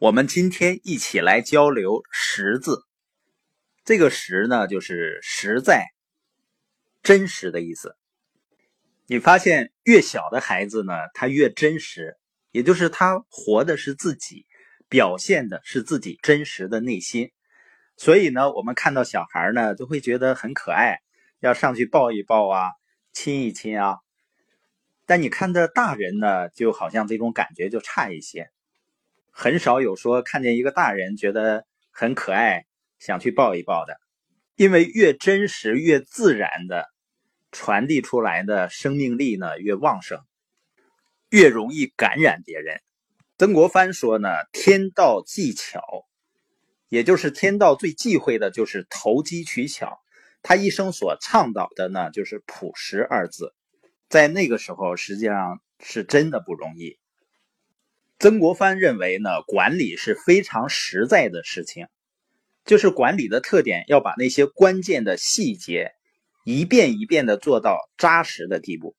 我们今天一起来交流“实”字。这个“实”呢，就是实在、真实的意思。你发现越小的孩子呢，他越真实，也就是他活的是自己，表现的是自己真实的内心。所以呢，我们看到小孩呢，都会觉得很可爱，要上去抱一抱啊，亲一亲啊。但你看到大人呢，就好像这种感觉就差一些。很少有说看见一个大人觉得很可爱，想去抱一抱的，因为越真实、越自然的传递出来的生命力呢越旺盛，越容易感染别人。曾国藩说呢：“天道技巧，也就是天道最忌讳的就是投机取巧。他一生所倡导的呢，就是朴实二字。在那个时候，实际上是真的不容易。”曾国藩认为呢，管理是非常实在的事情，就是管理的特点要把那些关键的细节一遍一遍的做到扎实的地步。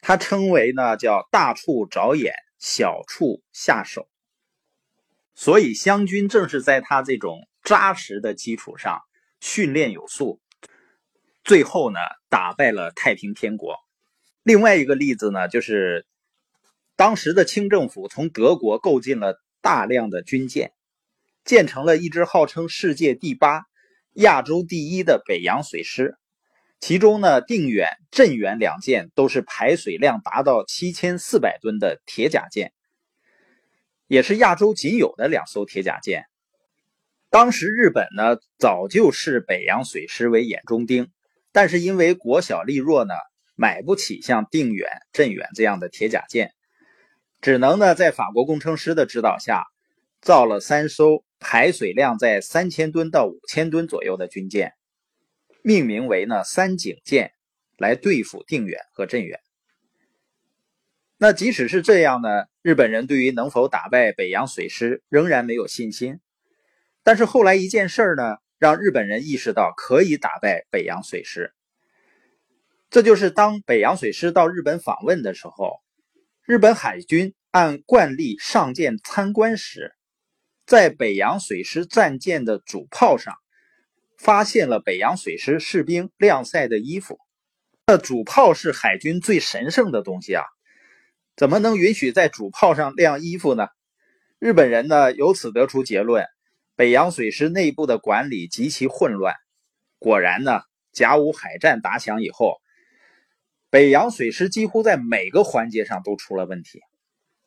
他称为呢叫大处着眼，小处下手。所以湘军正是在他这种扎实的基础上训练有素，最后呢打败了太平天国。另外一个例子呢就是。当时的清政府从德国购进了大量的军舰，建成了一支号称世界第八、亚洲第一的北洋水师。其中呢，定远、镇远两舰都是排水量达到七千四百吨的铁甲舰，也是亚洲仅有的两艘铁甲舰。当时日本呢，早就视北洋水师为眼中钉，但是因为国小力弱呢，买不起像定远、镇远这样的铁甲舰。只能呢，在法国工程师的指导下，造了三艘排水量在三千吨到五千吨左右的军舰，命名为呢三井舰，来对付定远和镇远。那即使是这样呢，日本人对于能否打败北洋水师仍然没有信心。但是后来一件事儿呢，让日本人意识到可以打败北洋水师。这就是当北洋水师到日本访问的时候。日本海军按惯例上舰参观时，在北洋水师战舰的主炮上发现了北洋水师士兵晾晒的衣服。那主炮是海军最神圣的东西啊，怎么能允许在主炮上晾衣服呢？日本人呢由此得出结论：北洋水师内部的管理极其混乱。果然呢，甲午海战打响以后。北洋水师几乎在每个环节上都出了问题，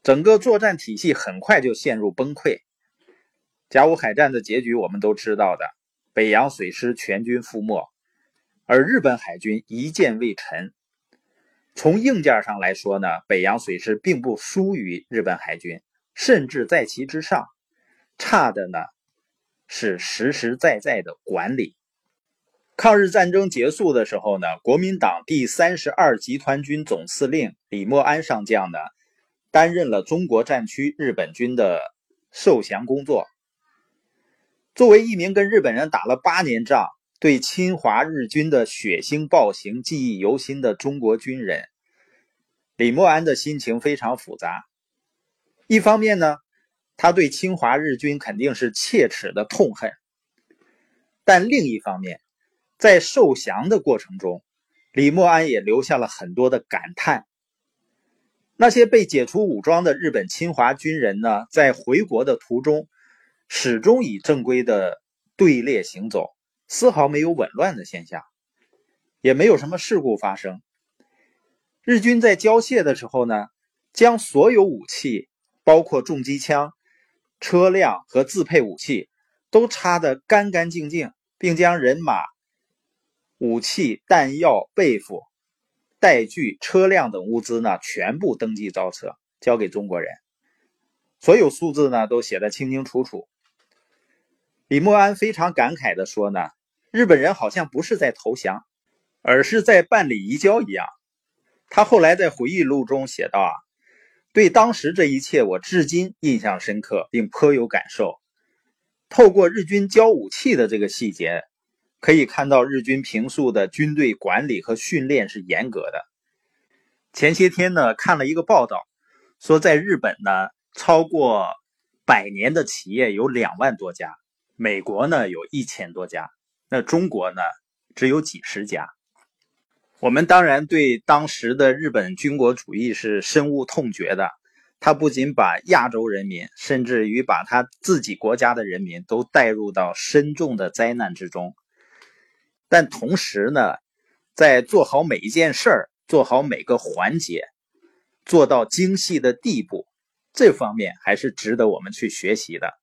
整个作战体系很快就陷入崩溃。甲午海战的结局我们都知道的，北洋水师全军覆没，而日本海军一舰未沉。从硬件上来说呢，北洋水师并不输于日本海军，甚至在其之上。差的呢是实实在在的管理。抗日战争结束的时候呢，国民党第三十二集团军总司令李默安上将呢，担任了中国战区日本军的受降工作。作为一名跟日本人打了八年仗、对侵华日军的血腥暴行记忆犹新的中国军人，李默安的心情非常复杂。一方面呢，他对侵华日军肯定是切齿的痛恨，但另一方面，在受降的过程中，李默安也留下了很多的感叹。那些被解除武装的日本侵华军人呢，在回国的途中，始终以正规的队列行走，丝毫没有紊乱的现象，也没有什么事故发生。日军在交械的时候呢，将所有武器，包括重机枪、车辆和自配武器，都插得干干净净，并将人马。武器、弹药、被服、带具、车辆等物资呢，全部登记造册，交给中国人。所有数字呢，都写得清清楚楚。李默安非常感慨地说：“呢，日本人好像不是在投降，而是在办理移交一样。”他后来在回忆录中写道：“啊，对当时这一切，我至今印象深刻，并颇有感受。透过日军交武器的这个细节。”可以看到，日军平素的军队管理和训练是严格的。前些天呢，看了一个报道，说在日本呢，超过百年的企业有两万多家，美国呢有一千多家，那中国呢只有几十家。我们当然对当时的日本军国主义是深恶痛绝的，他不仅把亚洲人民，甚至于把他自己国家的人民都带入到深重的灾难之中。但同时呢，在做好每一件事儿、做好每个环节、做到精细的地步，这方面还是值得我们去学习的。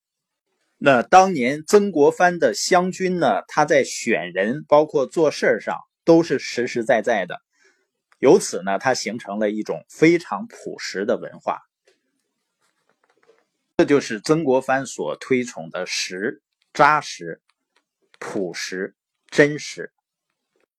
那当年曾国藩的湘军呢，他在选人，包括做事上。都是实实在在的，由此呢，他形成了一种非常朴实的文化。这就是曾国藩所推崇的实、扎实、朴实、真实。